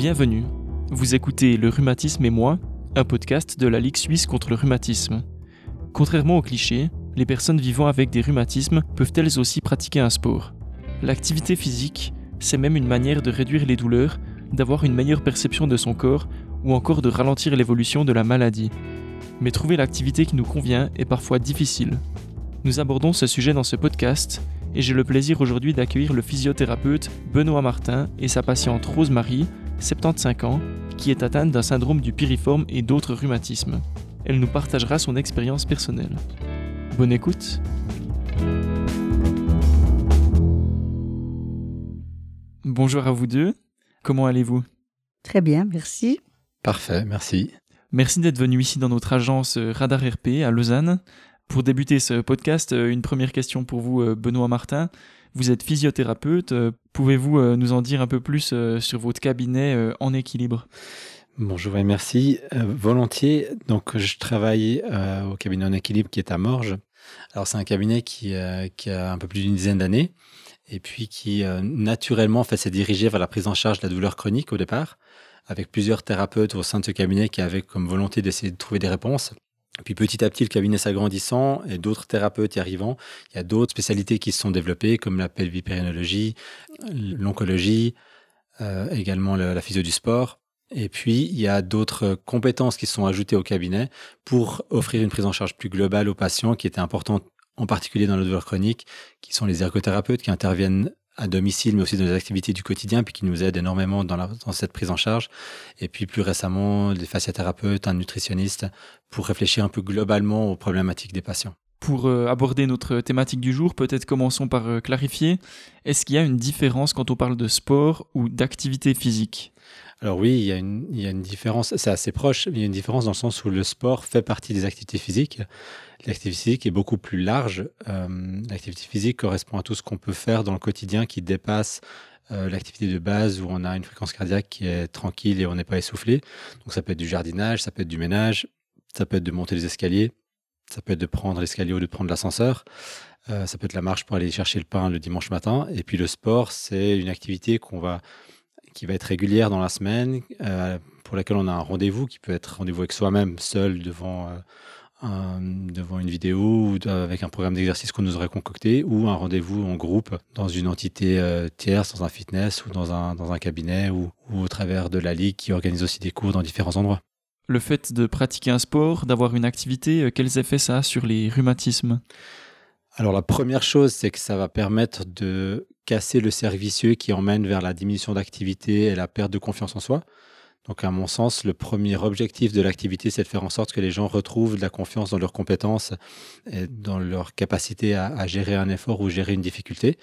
Bienvenue. Vous écoutez Le Rhumatisme et moi, un podcast de la Ligue suisse contre le rhumatisme. Contrairement aux clichés, les personnes vivant avec des rhumatismes peuvent elles aussi pratiquer un sport. L'activité physique, c'est même une manière de réduire les douleurs, d'avoir une meilleure perception de son corps ou encore de ralentir l'évolution de la maladie. Mais trouver l'activité qui nous convient est parfois difficile. Nous abordons ce sujet dans ce podcast et j'ai le plaisir aujourd'hui d'accueillir le physiothérapeute Benoît Martin et sa patiente Rose-Marie, 75 ans, qui est atteinte d'un syndrome du piriforme et d'autres rhumatismes. Elle nous partagera son expérience personnelle. Bonne écoute Bonjour à vous deux, comment allez-vous? Très bien, merci. Parfait, merci. Merci d'être venu ici dans notre agence Radar RP à Lausanne. Pour débuter ce podcast, euh, une première question pour vous, euh, Benoît Martin. Vous êtes physiothérapeute. Euh, pouvez-vous nous en dire un peu plus sur votre cabinet en équilibre? Bonjour et merci. volontiers. Donc, je travaille au cabinet en équilibre qui est à Morges. Alors, c'est un cabinet qui, qui a un peu plus d'une dizaine d'années et puis qui naturellement fait s'est dirigé vers la prise en charge de la douleur chronique au départ, avec plusieurs thérapeutes au sein de ce cabinet qui avaient comme volonté d'essayer de trouver des réponses. Puis petit à petit, le cabinet s'agrandissant et d'autres thérapeutes y arrivant, il y a d'autres spécialités qui se sont développées, comme la pelvipérinologie, l'oncologie, euh, également la physio du sport. Et puis, il y a d'autres compétences qui sont ajoutées au cabinet pour offrir une prise en charge plus globale aux patients, qui était importante en particulier dans le douleur chronique, qui sont les ergothérapeutes qui interviennent à domicile, mais aussi dans les activités du quotidien, puis qui nous aident énormément dans, cette prise en charge. Et puis plus récemment, des fasciathérapeutes, un nutritionniste, pour réfléchir un peu globalement aux problématiques des patients. Pour euh, aborder notre thématique du jour, peut-être commençons par euh, clarifier, est-ce qu'il y a une différence quand on parle de sport ou d'activité physique? Alors oui, il y, a une, différence, c'est assez proche, il y a une différence dans le sens où le sport fait partie des activités physiques. L'activité physique est beaucoup plus large. Euh, l'activité physique correspond à tout ce qu'on peut faire dans le quotidien qui dépasse euh, l'activité de base où on a une fréquence cardiaque qui est tranquille et on n'est pas essoufflé. Donc ça peut être du jardinage, ça peut être du ménage, ça peut être de monter les escaliers, ça peut être de prendre l'escalier ou de prendre l'ascenseur. Euh, ça peut être la marche pour aller chercher le pain le dimanche matin. Et puis le sport, c'est une activité qu'on va qui va être régulière dans la semaine, euh, pour laquelle on a un rendez-vous qui peut être rendez-vous avec soi-même, seul devant, euh, devant une vidéo ou avec un programme d'exercice qu'on nous aurait concocté, ou un rendez-vous en groupe dans une entité euh, tierce, dans un fitness ou dans un, dans un cabinet ou, ou au travers de la Ligue qui organise aussi des cours dans différents endroits. Le fait de pratiquer un sport, d'avoir une activité, quels effets ça a sur les rhumatismes? Alors la première chose, c'est que ça va permettre de casser le cercle vicieux qui emmène vers la diminution d'activité et la perte de confiance en soi. Donc à mon sens, le premier objectif de l'activité, c'est de faire en sorte que les gens retrouvent de la confiance dans leurs compétences et dans leur capacité à, gérer un effort ou gérer une difficulté.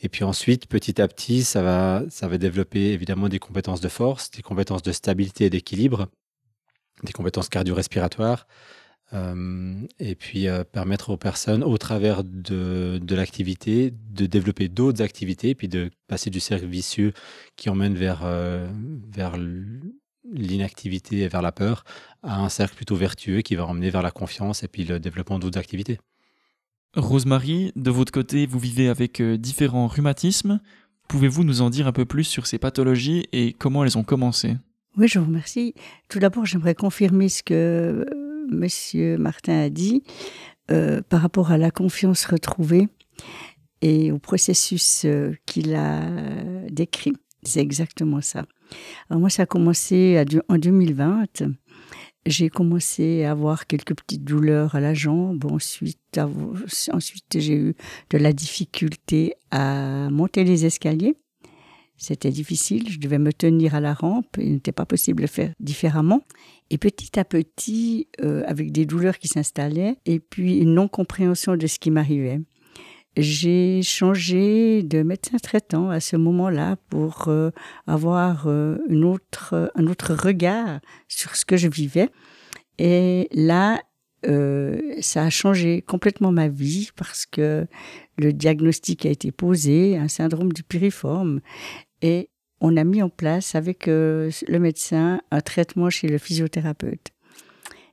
Et puis ensuite, petit à petit, ça va, ça va développer évidemment des compétences de force, des compétences de stabilité et d'équilibre, des compétences cardio-respiratoires, et puis euh, permettre aux personnes, au travers de, de l'activité, de développer d'autres activités, puis de passer du cercle vicieux qui emmène vers, euh, vers l'inactivité et vers la peur, à un cercle plutôt vertueux qui va emmener vers la confiance et puis le développement d'autres activités. Rosemary, de votre côté, vous vivez avec différents rhumatismes. Pouvez-vous nous en dire un peu plus sur ces pathologies et comment elles ont commencé? Oui, je vous remercie. Tout d'abord, j'aimerais confirmer ce que Monsieur Martin a dit euh, par rapport à la confiance retrouvée et au processus euh, qu'il a décrit. C'est exactement ça. Alors moi, ça a commencé en 2020. J'ai commencé à avoir quelques petites douleurs à la jambe. Ensuite, ensuite j'ai eu de la difficulté à monter les escaliers. C'était difficile, je devais me tenir à la rampe, il n'était pas possible de faire différemment. Et petit à petit, euh, avec des douleurs qui s'installaient, et puis une non-compréhension de ce qui m'arrivait, j'ai changé de médecin traitant à ce moment-là pour euh, avoir euh, une autre, un autre regard sur ce que je vivais. Et là, ça a changé complètement ma vie parce que le diagnostic a été posé, un syndrome du piriforme. Et on a mis en place avec euh, le médecin un traitement chez le physiothérapeute.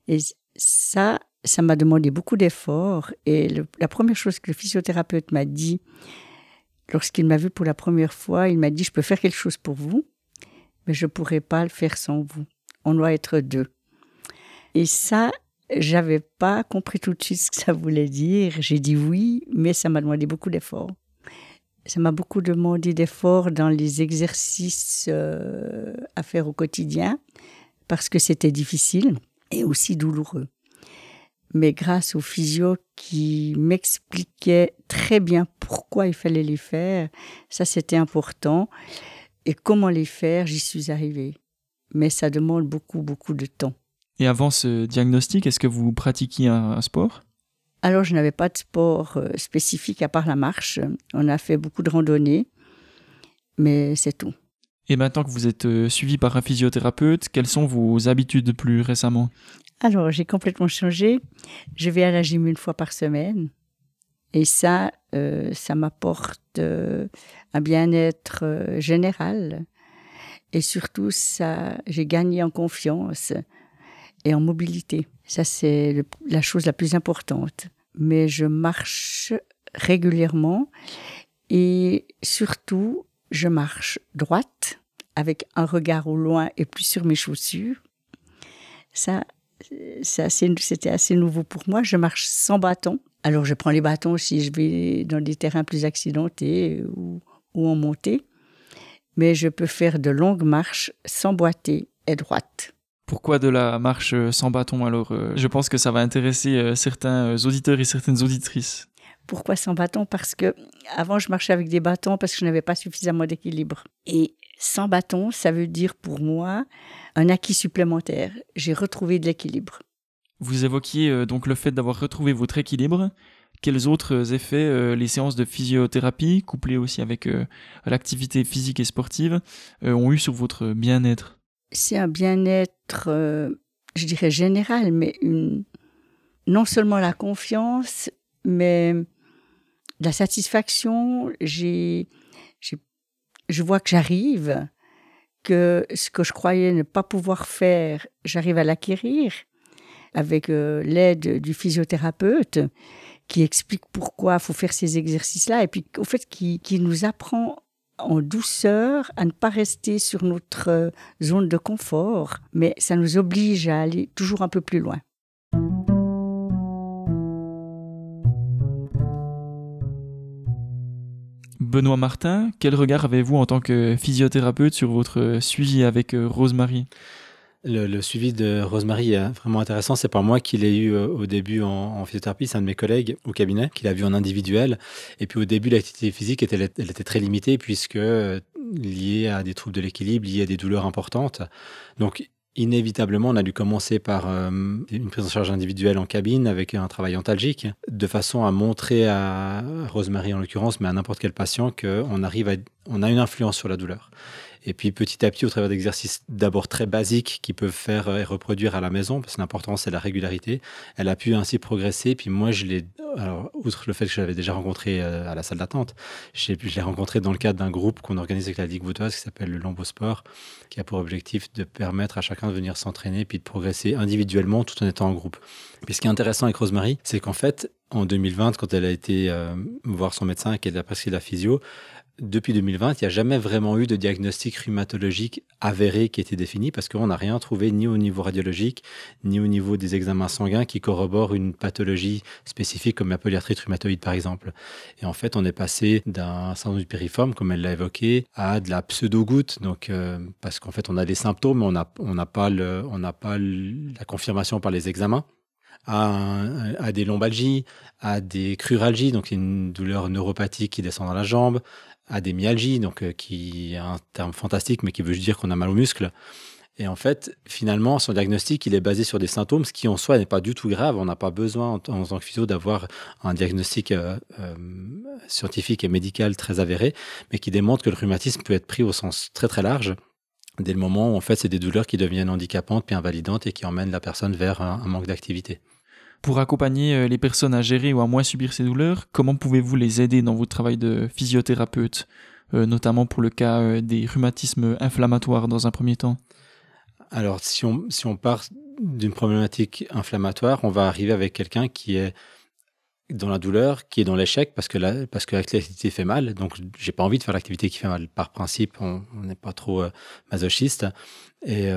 Et ça, ça m'a demandé beaucoup d'efforts. Et la première chose que le physiothérapeute m'a dit, lorsqu'il m'a vu pour la première fois, il m'a dit, je peux faire quelque chose pour vous. mais je ne pourrais pas le faire sans vous. On doit être deux. Et ça, j'avais pas compris tout de suite ce que ça voulait dire. J'ai dit oui, mais ça m'a demandé beaucoup d'efforts. Ça m'a beaucoup demandé d'efforts dans les exercices euh, à faire au quotidien, parce que c'était difficile et aussi douloureux. Mais grâce au physio qui m'expliquait très bien pourquoi il fallait les faire, ça c'était important. Et comment les faire, j'y suis arrivée. Mais ça demande beaucoup, beaucoup de temps. Et avant ce diagnostic, est-ce que vous pratiquiez un, sport? Alors, je n'avais pas de sport euh, spécifique à part la marche. On a fait beaucoup de randonnées, mais c'est tout. Et maintenant que vous êtes euh, suivi par un physiothérapeute, quelles sont vos habitudes plus récemment? Alors, j'ai complètement changé. Je vais à la gym une fois par semaine. Et ça, euh, ça m'apporte un bien-être général. Et surtout, ça, j'ai gagné en confiance et en mobilité. Ça, c'est la chose la plus importante. Mais je marche régulièrement et surtout, je marche droite avec un regard au loin et plus sur mes chaussures. Ça, c'était assez nouveau pour moi. Je marche sans bâton. Alors, je prends les bâtons si je vais dans des terrains plus accidentés ou, en montée. Mais je peux faire de longues marches sans boiter et droite. Pourquoi de la marche euh, sans bâton alors euh, Je pense que ça va intéresser euh, certains auditeurs et certaines auditrices. Pourquoi sans bâton? Parce que avant je marchais avec des bâtons parce que je n'avais pas suffisamment d'équilibre. Et sans bâton, ça veut dire pour moi un acquis supplémentaire. J'ai retrouvé de l'équilibre. Vous évoquiez donc le fait d'avoir retrouvé votre équilibre. Quels autres effets les séances de physiothérapie, couplées aussi avec l'activité physique et sportive, ont eu sur votre bien-être? C'est un bien-être, euh, je dirais général, mais une, non seulement la confiance, mais la satisfaction. J'ai, je vois que j'arrive, que ce que je croyais ne pas pouvoir faire, j'arrive à l'acquérir avec euh, l'aide du physiothérapeute qui explique pourquoi faut faire ces exercices-là et puis au fait qui, qui nous apprend en douceur, à ne pas rester sur notre euh, zone de confort, mais ça nous oblige à aller toujours un peu plus loin. Benoît Martin, quel regard avez-vous en tant que physiothérapeute sur votre suivi avec euh, Rosemary le, suivi de Rosemary est vraiment intéressant. C'est pas moi qui l'ai eu euh, au début en, physiothérapie, c'est un de mes collègues au cabinet qui l'a vu en individuel. Et puis au début, l'activité physique était, très limitée puisque euh, liée à des troubles de l'équilibre, liée à des douleurs importantes. Donc Inévitablement, on a dû commencer par euh, une prise en charge individuelle en cabine avec un travail antalgique, de façon à montrer à Rosemary en l'occurrence, mais à n'importe quel patient, qu'on arrive on a une influence sur la douleur. Et puis petit à petit, au travers d'exercices d'abord très basiques qui peuvent faire et reproduire à la maison, parce que l'important c'est la régularité, elle a pu ainsi progresser. Puis moi, je l'ai, alors outre le fait que je l'avais déjà rencontré euh, à la salle d'attente, je l'ai rencontré dans le cadre d'un groupe qu'on organise avec la Ligue qui s'appelle le Lambeau Sport, qui a pour objectif de permettre à chacun de venir s'entraîner puis de progresser individuellement tout en étant en groupe. Puis ce qui est intéressant avec Rosemary, c'est qu'en fait, en 2020, quand elle a été euh, voir son médecin et qu'elle a prescrit la physio, depuis 2020, il n'y a jamais vraiment eu de diagnostic rhumatologique avéré qui était défini parce qu'on n'a rien trouvé ni au niveau radiologique, ni au niveau des examens sanguins qui corroborent une pathologie spécifique comme la polyarthrite rhumatoïde par exemple. Et en fait, on est passé d'un syndrome du comme elle l'a évoqué, à de la pseudo-goutte, donc euh, parce qu'en fait, on a des symptômes, mais on n'a pas, on pas la confirmation par les examens. À, des lombalgies, à des cruralgies, donc une douleur neuropathique qui descend dans la jambe, à des myalgies, donc euh, qui est un terme fantastique, mais qui veut juste dire qu'on a mal aux muscles. Et en fait, finalement, son diagnostic, il est basé sur des symptômes, ce qui en soi n'est pas du tout grave. On n'a pas besoin, en, tant que physio, d'avoir un diagnostic euh, euh, scientifique et médical très avéré, mais qui démontre que le rhumatisme peut être pris au sens très très large, dès le moment où en fait c'est des douleurs qui deviennent handicapantes puis invalidantes et qui emmènent la personne vers un manque d'activité. Pour accompagner euh, les personnes à gérer ou à moins subir ces douleurs, comment pouvez-vous les aider dans votre travail de physiothérapeute, euh, notamment pour le cas euh, des rhumatismes inflammatoires dans un premier temps? Alors, si on, si on part d'une problématique inflammatoire, on va arriver avec quelqu'un qui est dans la douleur, qui est dans l'échec parce que l'activité fait mal. Donc, j'ai pas envie de faire l'activité qui fait mal. Par principe, on n'est pas trop masochiste. Et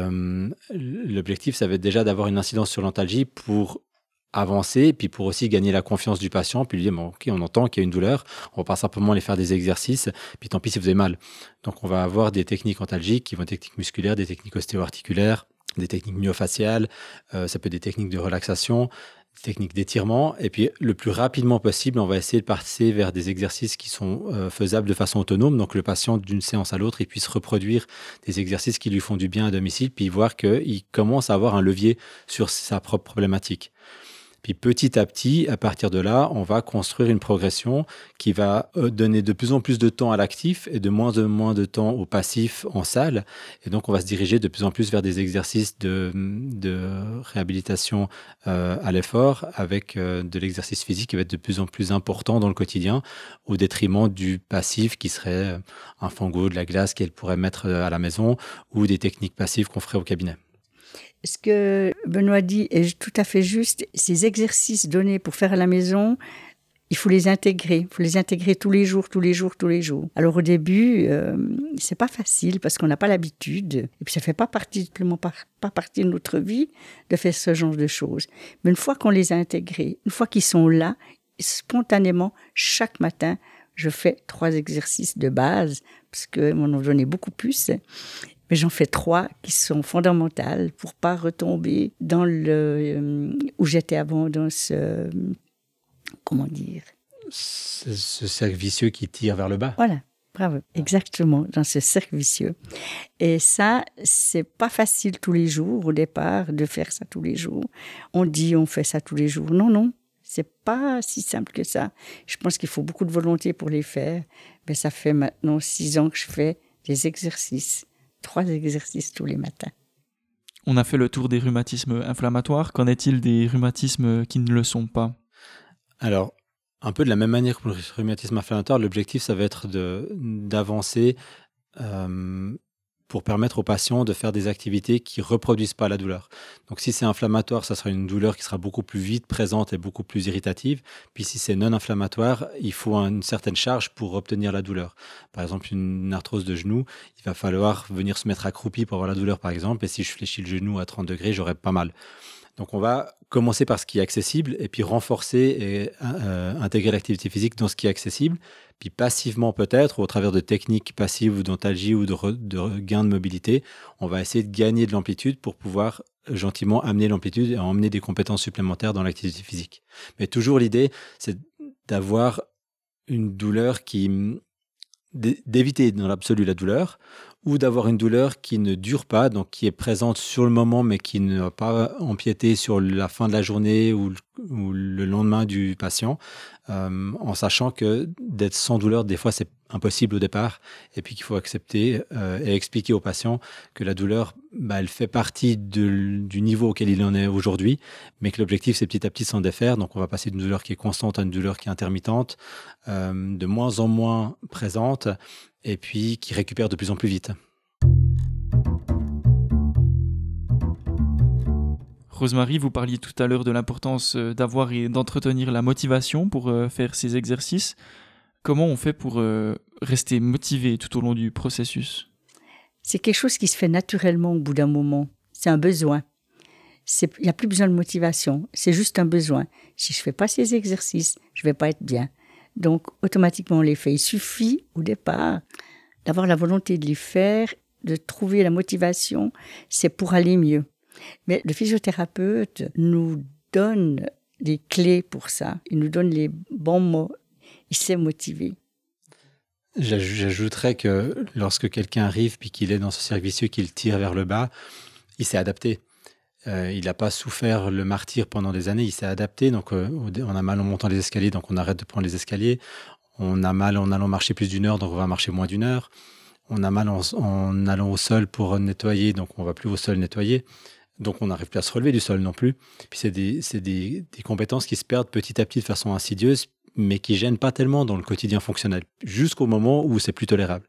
l'objectif, ça va être déjà d'avoir une incidence sur l'antalgie pour avancer, puis pour aussi gagner la confiance du patient, puis lui dire, bon, ok, on entend qu'il y a une douleur, on va pas simplement aller faire des exercices, puis tant pis si vous avez mal. Donc, on va avoir des techniques antalgiques qui vont être techniques musculaires, des techniques ostéo-articulaires, des techniques myofaciales, euh, ça peut être des techniques de relaxation, techniques d'étirement. Et puis, le plus rapidement possible, on va essayer de passer vers des exercices qui sont euh, faisables de façon autonome. Donc, le patient, d'une séance à l'autre, il puisse reproduire des exercices qui lui font du bien à domicile, puis voir qu'il commence à avoir un levier sur sa propre problématique. Puis petit à petit, à partir de là, on va construire une progression qui va euh, donner de plus en plus de temps à l'actif et de moins en moins de temps au passif en salle. Et donc, on va se diriger de plus en plus vers des exercices de, réhabilitation euh, à l'effort avec euh, de l'exercice physique qui va être de plus en plus important dans le quotidien au détriment du passif qui serait un fango, de la glace qu'elle pourrait mettre à la maison ou des techniques passives qu'on ferait au cabinet. Ce que Benoît dit est tout à fait juste. Ces exercices donnés pour faire à la maison, il faut les intégrer. Il faut les intégrer tous les jours, tous les jours, tous les jours. Alors au début, euh, c'est pas facile parce qu'on n'a pas l'habitude et puis ça fait pas partie, pas, pas partie de notre vie de faire ce genre de choses. Mais une fois qu'on les a intégrés, une fois qu'ils sont là, spontanément, chaque matin, je fais trois exercices de base parce que m'en ont donné beaucoup plus mais j'en fais trois qui sont fondamentales pour pas retomber dans le euh, où j'étais avant dans ce comment dire? Ce, cercle vicieux qui tire vers le bas. Voilà. Bravo, exactement, dans ce cercle vicieux. Et ça, c'est pas facile tous les jours au départ de faire ça tous les jours. On dit on fait ça tous les jours. Non, non, c'est pas si simple que ça. Je pense qu'il faut beaucoup de volonté pour les faire. Mais ça fait maintenant six ans que je fais des exercices trois exercices tous les matins. On a fait le tour des rhumatismes inflammatoires. Qu'en est-il des rhumatismes qui ne le sont pas? Alors, un peu de la même manière que pour le rhumatisme inflammatoire, l'objectif, ça va être d'avancer euh, pour permettre aux patients de faire des activités qui reproduisent pas la douleur. Donc si c'est inflammatoire, ça sera une douleur qui sera beaucoup plus vite présente et beaucoup plus irritative. Puis si c'est non inflammatoire, il faut une certaine charge pour obtenir la douleur. Par exemple, une arthrose de genou, il va falloir venir se mettre accroupi pour avoir la douleur par exemple. Et si je fléchis le genou à 30 degrés, j'aurai pas mal. Donc on va commencer par ce qui est accessible et puis renforcer et euh, intégrer l'activité physique dans ce qui est accessible. Puis passivement peut-être, au travers de techniques passives ou d'antalgie ou de, gain de mobilité, on va essayer de gagner de l'amplitude pour pouvoir gentiment amener l'amplitude et emmener des compétences supplémentaires dans l'activité physique. Mais toujours l'idée, c'est d'avoir une douleur qui d'éviter dans l'absolu la douleur ou d'avoir une douleur qui ne dure pas, donc qui est présente sur le moment mais qui ne va pas empiéter sur la fin de la journée ou, le lendemain du patient, euh, en sachant que d'être sans douleur, des fois, c'est impossible au départ, et puis qu'il faut accepter euh, et expliquer au patient que la douleur, bah, elle fait partie du niveau auquel il en est aujourd'hui, mais que l'objectif, c'est petit à petit s'en défaire. Donc, on va passer d'une douleur qui est constante à une douleur qui est intermittente, euh, de moins en moins présente, et puis qui récupère de plus en plus vite. Rosemary, vous parliez tout à l'heure de l'importance euh, d'avoir et d'entretenir la motivation pour faire ces exercices. Comment on fait pour euh, rester motivé tout au long du processus? C'est quelque chose qui se fait naturellement au bout d'un moment. C'est un besoin. Il n'y a plus besoin de motivation, c'est juste un besoin. Si je ne fais pas ces exercices, je ne vais pas être bien. Donc, automatiquement, on les fait. Il suffit, au départ, d'avoir la volonté de les faire, de trouver la motivation. C'est pour aller mieux. Mais le physiothérapeute nous donne des clés pour ça. Il nous donne les bons mots. Il sait motiver. J'ajouterais que lorsque quelqu'un arrive puis qu'il est dans ce cercle vicieux, qu'il tire vers le bas, il s'est adapté. Euh, il n'a pas souffert le martyr pendant des années, il s'est adapté. Donc, euh, on a mal en montant les escaliers, donc on arrête de prendre les escaliers. On a mal en allant marcher plus d'une heure, donc on va marcher moins d'une heure. On a mal en, allant au sol pour nettoyer, donc on va plus au sol nettoyer. Donc on n'arrive plus à se relever du sol non plus. Puis c'est des, compétences qui se perdent petit à petit de façon insidieuse, mais qui gênent pas tellement dans le quotidien fonctionnel, jusqu'au moment où c'est plus tolérable.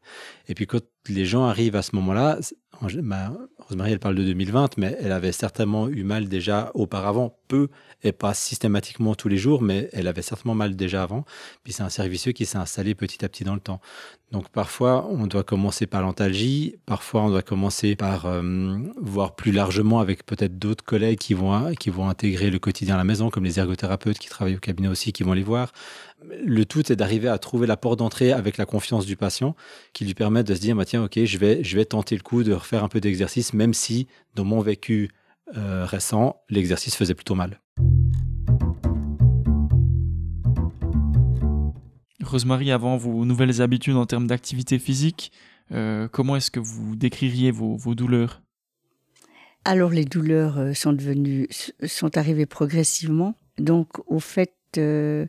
Et puis quand les gens arrivent à ce moment-là, Rosemary, elle parle de 2020, mais elle avait certainement eu mal déjà auparavant, peu et pas systématiquement tous les jours, mais elle avait certainement mal déjà avant. Puis c'est un servicieux qui s'est installé petit à petit dans le temps. Donc parfois, on doit commencer par l'antalgie, parfois on doit commencer par euh, voir plus largement avec peut-être d'autres collègues qui vont, qui vont intégrer le quotidien à la maison, comme les ergothérapeutes qui travaillent au cabinet aussi, qui vont les voir. Le tout, c'est d'arriver à trouver la porte d'entrée avec la confiance du patient qui lui permet de se dire, bah, tiens, ok, je vais, je vais tenter le coup de refaire un peu d'exercice, même si dans mon vécu euh, récent, l'exercice faisait plutôt mal. Rosemary, avant vos nouvelles habitudes en termes d'activité physique, euh, comment est-ce que vous décririez vos, douleurs? Alors les douleurs euh, sont devenues, sont arrivées progressivement. Donc au fait, euh,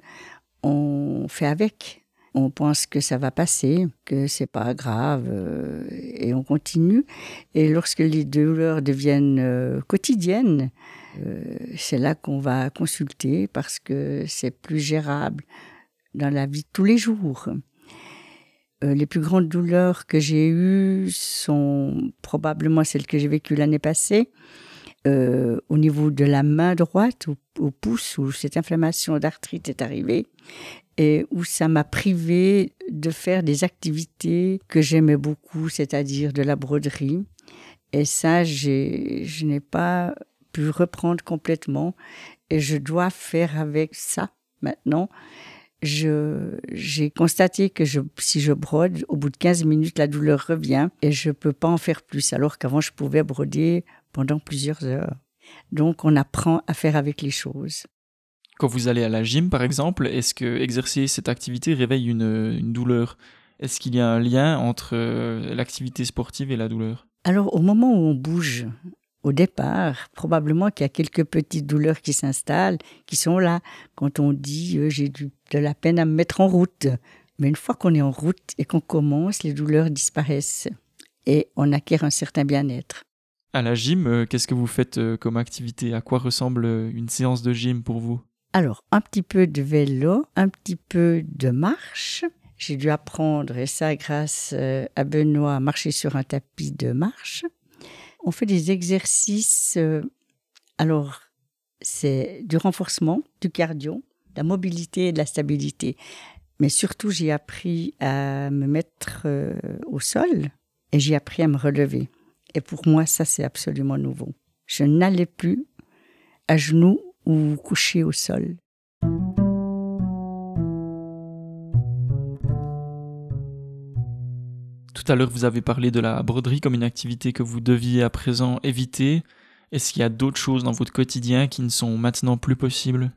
on fait avec. On pense que ça va passer, que c'est pas grave, et on continue. Et lorsque les douleurs deviennent quotidiennes, c'est là qu'on va consulter parce que c'est plus gérable dans la vie de tous les jours. Euh, les plus grandes douleurs que j'ai eues sont probablement celles que j'ai vécues l'année passée, euh, au niveau de la main droite, au, pouce, où cette inflammation d'arthrite est arrivée, et où ça m'a privé de faire des activités que j'aimais beaucoup, c'est-à-dire de la broderie. Et ça, je n'ai pas pu reprendre complètement, et je dois faire avec ça maintenant j'ai constaté que je, si je brode, au bout de 15 minutes, la douleur revient et je peux pas en faire plus, alors qu'avant, je pouvais broder pendant plusieurs heures. Donc, on apprend à faire avec les choses. Quand vous allez à la gym, par exemple, est-ce que exercer cette activité réveille une, une douleur? Est-ce qu'il y a un lien entre euh, l'activité sportive et la douleur? Alors, au moment où on bouge, au départ, probablement qu'il y a quelques petites douleurs qui s'installent, qui sont là. Quand on dit euh, j'ai de la peine à me mettre en route. Mais une fois qu'on est en route et qu'on commence, les douleurs disparaissent et on acquiert un certain bien-être. À la gym, euh, qu'est-ce que vous faites euh, comme activité? À quoi ressemble une séance de gym pour vous? Alors, un petit peu de vélo, un petit peu de marche. J'ai dû apprendre, et ça grâce à Benoît, à marcher sur un tapis de marche on fait des exercices. Euh, alors, c'est du renforcement, du cardio, de la mobilité et de la stabilité. Mais surtout, j'ai appris à me mettre euh, au sol et j'ai appris à me relever. Et pour moi, ça, c'est absolument nouveau. Je n'allais plus à genoux ou coucher au sol. Tout à l'heure, vous avez parlé de la broderie comme une activité que vous deviez à présent éviter. Est-ce qu'il y a d'autres choses dans votre quotidien qui ne sont maintenant plus possibles?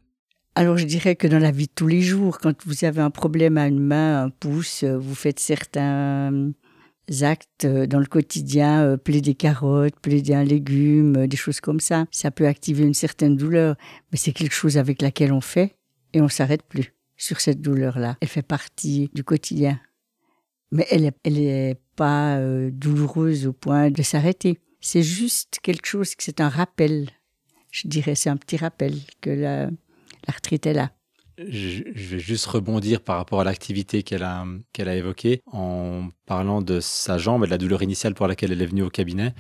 Alors je dirais que dans la vie de tous les jours, quand vous avez un problème à une main, un pouce, vous faites certains actes euh, dans le quotidien, plaider des carottes, plaider un légume, des choses comme ça. Ça peut activer une certaine douleur, mais c'est quelque chose avec laquelle on fait et on s'arrête plus sur cette douleur-là. Elle fait partie du quotidien mais elle n'est pas euh, douloureuse au point de s'arrêter. C'est juste quelque chose, c'est un rappel. Je dirais, c'est un petit rappel que l'arthrite est là. Je, vais juste rebondir par rapport à l'activité qu'elle a, qu'elle a évoquée en parlant de sa jambe et de la douleur initiale pour laquelle elle est venue au cabinet,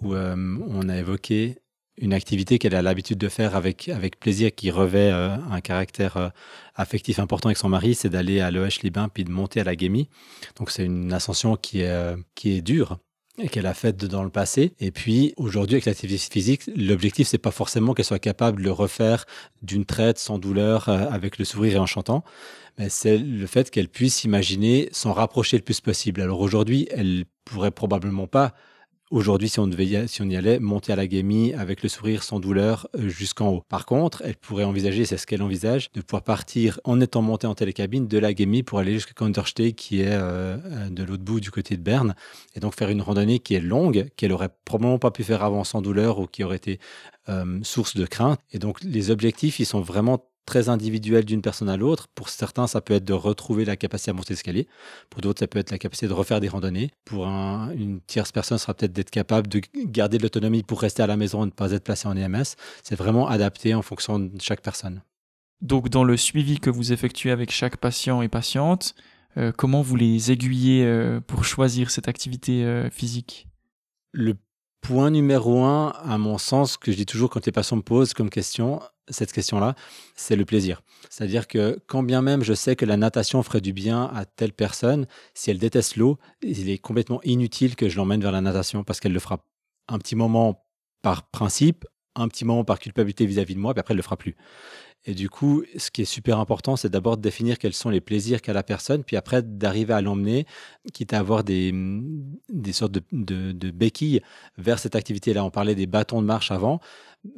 où euh, on a évoqué une activité qu'elle a l'habitude de faire avec, avec plaisir, qui revêt euh, un caractère euh, affectif important avec son mari, c'est d'aller à l'EH Libin puis de monter à la Guémie. Donc c'est une ascension qui est, euh, qui est dure qu'elle a faite dans le passé. Et puis aujourd'hui, avec l'activité physique, l'objectif, c'est pas forcément qu'elle soit capable de le refaire d'une traite sans douleur, avec le sourire et en chantant, mais c'est le fait qu'elle puisse imaginer s'en rapprocher le plus possible. Alors aujourd'hui, elle pourrait probablement pas Aujourd'hui, si on y allait, monter à la Gamie avec le sourire sans douleur euh, jusqu'en haut. Par contre, elle pourrait envisager, c'est ce qu'elle envisage, de pouvoir partir en étant montée en télécabine de la Gamie pour aller jusqu'à Kandersteg, qui est euh, euh, de l'autre bout du côté de Berne, et donc faire une randonnée qui est longue, qu'elle aurait probablement pas pu faire avant sans douleur ou qui aurait été source de crainte. Et donc les objectifs, ils sont vraiment très individuel d'une personne à l'autre. Pour certains, ça peut être de retrouver la capacité à monter l'escalier. Pour d'autres, ça peut être la capacité de refaire des randonnées. Pour une tierce personne, ça sera peut-être d'être capable de garder de l'autonomie pour rester à la maison et ne pas être placé en EMS. C'est vraiment adapté en fonction de chaque personne. Donc, dans le suivi que vous effectuez avec chaque patient et patiente, euh, comment vous les aiguillez euh, pour choisir cette activité euh, physique? Le point numéro un, à mon sens, que je dis toujours quand les patients me posent comme question, cette question-là, c'est le plaisir. C'est-à-dire que quand bien même je sais que la natation ferait du bien à telle personne, si elle déteste l'eau, il est complètement inutile que je l'emmène vers la natation parce qu'elle le fera un petit moment par principe, un petit moment par culpabilité vis-à-vis de moi, puis après elle le fera plus. Et du coup, ce qui est super important, c'est d'abord de définir quels sont les plaisirs qu'a la personne, puis après d'arriver à l'emmener, quitte à avoir des, des sortes de, de, de béquilles vers cette activité-là. On parlait des bâtons de marche avant.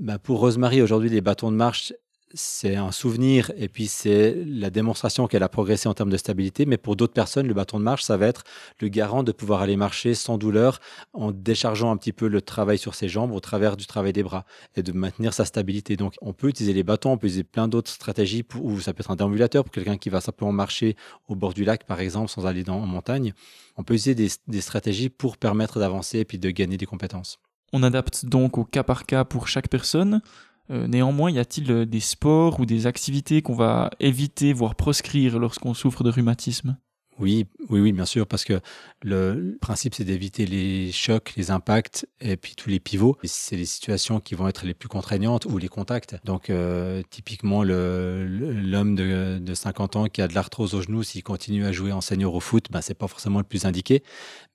Bah pour Rosemary, aujourd'hui, les bâtons de marche, c'est un souvenir et puis c'est la démonstration qu'elle a progressé en termes de stabilité. Mais pour d'autres personnes, le bâton de marche, ça va être le garant de pouvoir aller marcher sans douleur en déchargeant un petit peu le travail sur ses jambes au travers du travail des bras et de maintenir sa stabilité. Donc, on peut utiliser les bâtons, on peut utiliser plein d'autres stratégies pour, ou ça peut être un déambulateur pour quelqu'un qui va simplement marcher au bord du lac, par exemple, sans aller dans, en montagne. On peut utiliser des, des stratégies pour permettre d'avancer et puis de gagner des compétences. On adapte donc au cas par cas pour chaque personne. Euh, néanmoins, y a-t-il euh, des sports ou des activités qu'on va éviter, voire proscrire lorsqu'on souffre de rhumatisme? Oui, oui, oui, bien sûr, parce que le principe, c'est d'éviter les chocs, les impacts et puis tous les pivots. C'est les situations qui vont être les plus contraignantes ou les contacts. Donc, euh, typiquement, l'homme de, de, 50 ans qui a de l'arthrose au genou, s'il continue à jouer en senior au foot, ben, c'est pas forcément le plus indiqué.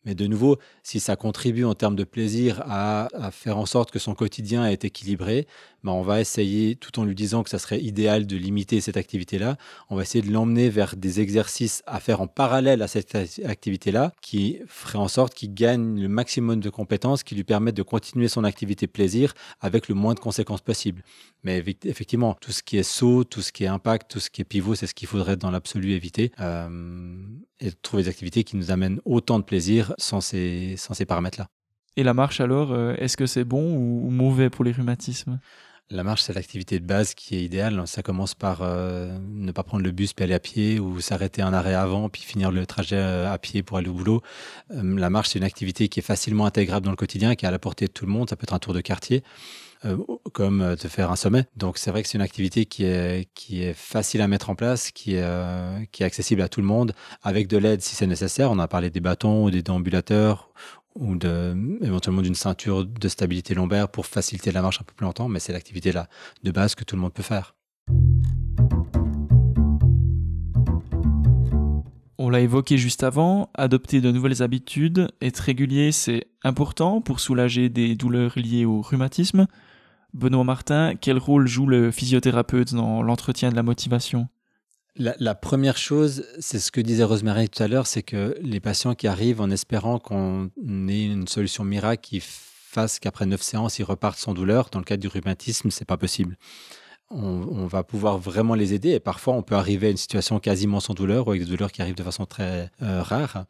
Mais de nouveau, si ça contribue en termes de plaisir à, faire en sorte que son quotidien est équilibré, ben on va essayer, tout en lui disant que ça serait idéal de limiter cette activité-là, on va essayer de l'emmener vers des exercices à faire en parallèle à cette activité-là, qui ferait en sorte qu'il gagne le maximum de compétences qui lui permettent de continuer son activité plaisir avec le moins de conséquences possibles. Mais effectivement, tout ce qui est saut, tout ce qui est impact, tout ce qui est pivot, c'est ce qu'il faudrait dans l'absolu éviter. Euh, et trouver des activités qui nous amènent autant de plaisir sans ces, sans ces paramètres-là. Et la marche alors, euh, est-ce que c'est bon ou mauvais pour les rhumatismes? La marche, c'est l'activité de base qui est idéale. Ça commence par euh, ne pas prendre le bus puis aller à pied ou s'arrêter un arrêt avant puis finir le trajet à pied pour aller au boulot. la marche, c'est une activité qui est facilement intégrable dans le quotidien, qui est à la portée de tout le monde. Ça peut être un tour de quartier. Euh, comme euh, de faire un sommet. Donc c'est vrai que c'est une activité qui est, qui est facile à mettre en place, qui est, euh, qui est accessible à tout le monde, avec de l'aide si c'est nécessaire. On a parlé des bâtons ou des déambulateurs ou de, éventuellement d'une ceinture de stabilité lombaire pour faciliter la marche un peu plus longtemps, mais c'est l'activité là de base que tout le monde peut faire. On l'a évoqué juste avant, adopter de nouvelles habitudes, être régulier, c'est important pour soulager des douleurs liées au rhumatisme, Benoît Martin, quel rôle joue le physiothérapeute dans l'entretien de la motivation? La, première chose, c'est ce que disait Rosemary tout à l'heure, c'est que les patients qui arrivent en espérant qu'on ait une solution miracle qui fasse qu'après neuf séances, ils repartent sans douleur, dans le cas du rhumatisme, c'est pas possible. On, va pouvoir vraiment les aider et parfois on peut arriver à une situation quasiment sans douleur ou avec des douleurs qui arrivent de façon très euh, rare.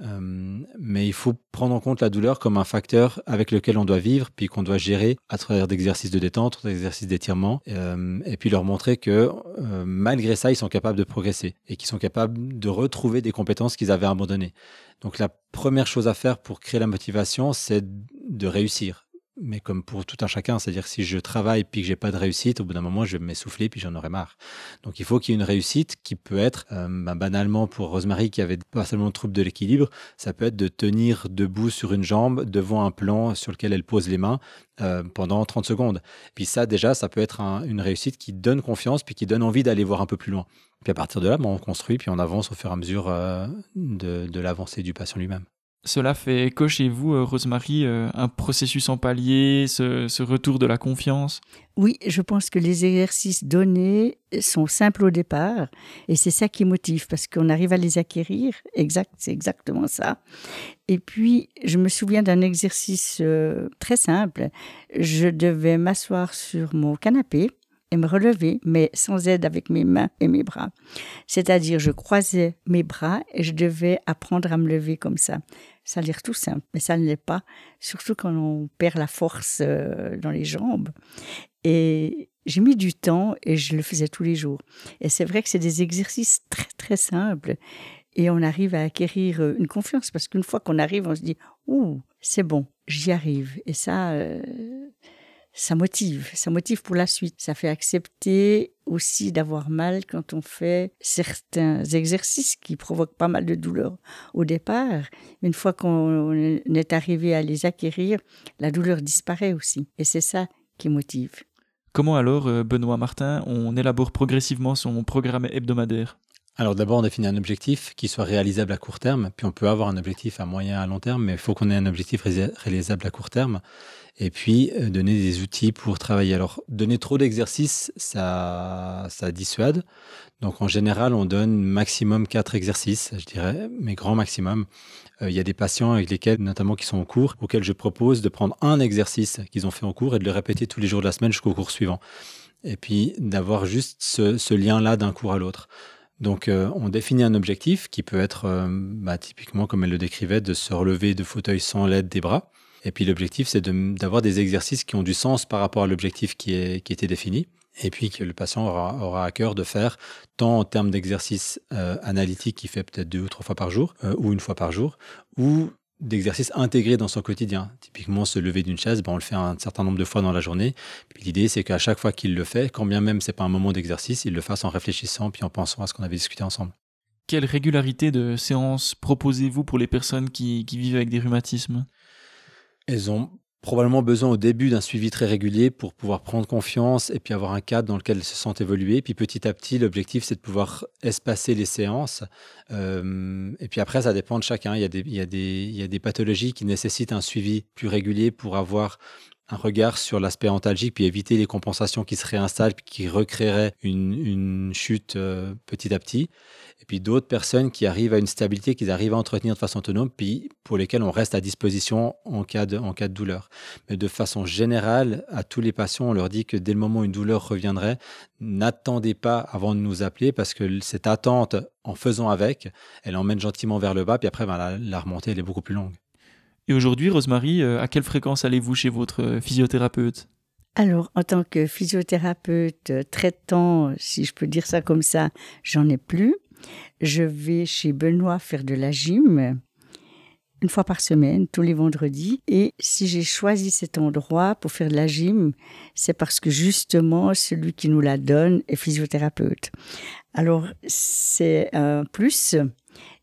Euh, mais il faut prendre en compte la douleur comme un facteur avec lequel on doit vivre, puis qu'on doit gérer à travers d'exercices de détente, d'exercices d'étirement, euh, et puis leur montrer que euh, malgré ça, ils sont capables de progresser et qu'ils sont capables de retrouver des compétences qu'ils avaient abandonnées. Donc la première chose à faire pour créer la motivation, c'est de réussir mais comme pour tout un chacun, c'est-à-dire si je travaille puis que j'ai pas de réussite, au bout d'un moment, je vais m'essouffler puis j'en aurai marre. Donc il faut qu'il y ait une réussite qui peut être, euh, bah, banalement pour Rosemary qui avait pas seulement le trouble de l'équilibre, ça peut être de tenir debout sur une jambe devant un plan sur lequel elle pose les mains euh, pendant 30 secondes. Puis ça déjà, ça peut être une réussite qui donne confiance puis qui donne envie d'aller voir un peu plus loin. Puis à partir de là, bah, on construit puis on avance au fur et à mesure euh, de, de l'avancée du patient lui-même. Cela fait écho chez vous, euh, Rosemary, euh, un processus en palier, ce, retour de la confiance? Oui, je pense que les exercices donnés sont simples au départ et c'est ça qui motive parce qu'on arrive à les acquérir. Exact, c'est exactement ça. Et puis, je me souviens d'un exercice euh, très simple. Je devais m'asseoir sur mon canapé et me relever, mais sans aide avec mes mains et mes bras. C'est-à-dire, je croisais mes bras et je devais apprendre à me lever comme ça. Ça a l'air tout simple, mais ça ne l'est pas, surtout quand on perd la force euh, dans les jambes. Et j'ai mis du temps et je le faisais tous les jours. Et c'est vrai que c'est des exercices très très simples et on arrive à acquérir euh, une confiance parce qu'une fois qu'on arrive, on se dit ouh c'est bon, j'y arrive. Et ça, euh, ça motive, ça motive pour la suite. Ça fait accepter aussi d'avoir mal quand on fait certains exercices qui provoquent pas mal de douleur au départ. Une fois qu'on est arrivé à les acquérir, la douleur disparaît aussi. Et c'est ça qui motive. Comment alors, euh, Benoît Martin, on élabore progressivement son programme hebdomadaire? Alors d'abord, on définit un objectif qui soit réalisable à court terme, puis on peut avoir un objectif à moyen à long terme, mais il faut qu'on ait un objectif réalisable à court terme et puis euh, donner des outils pour travailler. Alors, donner trop d'exercices, ça, ça dissuade. Donc, en général, on donne maximum quatre exercices, je dirais, mais grand maximum. Euh, il y a des patients avec lesquels, notamment qui sont en cours, auxquels je propose de prendre un exercice qu'ils ont fait en cours et de le répéter tous les jours de la semaine jusqu'au cours suivant. Et puis, d'avoir juste ce, lien-là d'un cours à l'autre. Donc, euh, on définit un objectif qui peut être, bah, typiquement, comme elle le décrivait, de se relever de fauteuil sans l'aide des bras. Et puis l'objectif, c'est d'avoir des exercices qui ont du sens par rapport à l'objectif qui, est, qui était défini. Et puis que le patient aura, aura à cœur de faire tant en termes d'exercices euh, analytiques qu'il fait peut-être deux ou trois fois par jour, euh, ou une fois par jour, ou d'exercices intégrés dans son quotidien. Typiquement, se lever d'une chaise, ben, on le fait un certain nombre de fois dans la journée. Puis l'idée, c'est qu'à chaque fois qu'il le fait, quand bien même c'est pas un moment d'exercice, il le fasse en réfléchissant puis en pensant à ce qu'on avait discuté ensemble. Quelle régularité de séances proposez-vous pour les personnes qui, qui vivent avec des rhumatismes? Elles ont probablement besoin au début d'un suivi très régulier pour pouvoir prendre confiance et puis avoir un cadre dans lequel elles se sentent évoluer. Puis petit à petit, l'objectif, c'est de pouvoir espacer les séances. Euh, et puis après, ça dépend de chacun. Il y, a des, il, y a des, il y a des pathologies qui nécessitent un suivi plus régulier pour avoir un regard sur l'aspect antalgique, puis éviter les compensations qui se réinstallent, puis qui recréeraient une, une chute euh, petit à petit. Et puis d'autres personnes qui arrivent à une stabilité, qu'ils arrivent à entretenir de façon autonome, puis pour lesquelles on reste à disposition en cas de, en cas de douleur. Mais de façon générale, à tous les patients, on leur dit que dès le moment où une douleur reviendrait, n'attendez pas avant de nous appeler, parce que cette attente, en faisant avec, elle emmène gentiment vers le bas, puis après, ben, la, la remontée, elle est beaucoup plus longue. Et aujourd'hui, Rosemary, euh, à quelle fréquence allez-vous chez votre euh, physiothérapeute? Alors, en tant que physiothérapeute euh, traitant, si je peux dire ça comme ça, j'en ai plus. Je vais chez Benoît faire de la gym une fois par semaine, tous les vendredis. Et si j'ai choisi cet endroit pour faire de la gym, c'est parce que justement, celui qui nous la donne est physiothérapeute. Alors, c'est un plus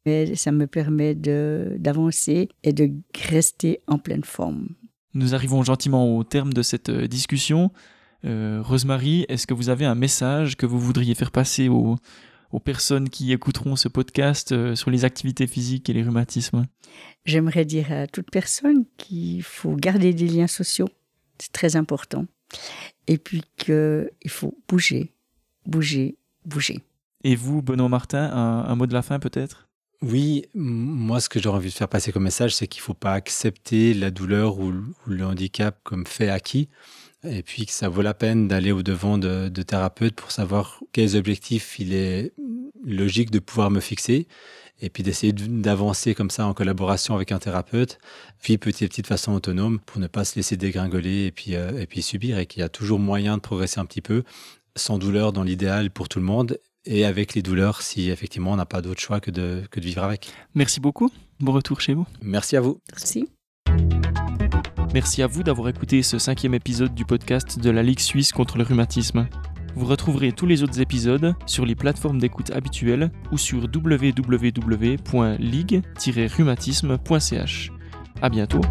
mais ça me permet d'avancer et de rester en pleine forme. Nous arrivons gentiment au terme de cette euh, discussion. Euh, Rosemary, est-ce que vous avez un message que vous voudriez faire passer aux, aux personnes qui écouteront ce podcast euh, sur les activités physiques et les rhumatismes? J'aimerais dire à toute personne qu'il faut garder des liens sociaux, c'est très important, et puis qu'il faut bouger, bouger, bouger. Et vous, Benoît Martin, un mot de la fin peut-être? Oui, moi, ce que j'aurais envie de faire passer comme message, c'est qu'il ne faut pas accepter la douleur ou, le handicap comme fait acquis, et puis que ça vaut la peine d'aller au-devant de, thérapeutes pour savoir quels objectifs il est logique de pouvoir me fixer, et puis d'essayer d'avancer comme ça en collaboration avec un thérapeute, puis petit à petit de façon autonome pour ne pas se laisser dégringoler et puis, euh, et puis subir, et qu'il y a toujours moyen de progresser un petit peu, sans douleur dans l'idéal pour tout le monde, et avec les douleurs si effectivement on n'a pas d'autre choix que de, que de vivre avec. Merci beaucoup. Bon retour chez vous. Merci à vous. Merci. Merci à vous d'avoir écouté ce cinquième épisode du podcast de la Ligue suisse contre le rhumatisme. Vous retrouverez tous les autres épisodes sur les plateformes d'écoute habituelles ou sur www.ligue-rhumatisme.ch. À bientôt.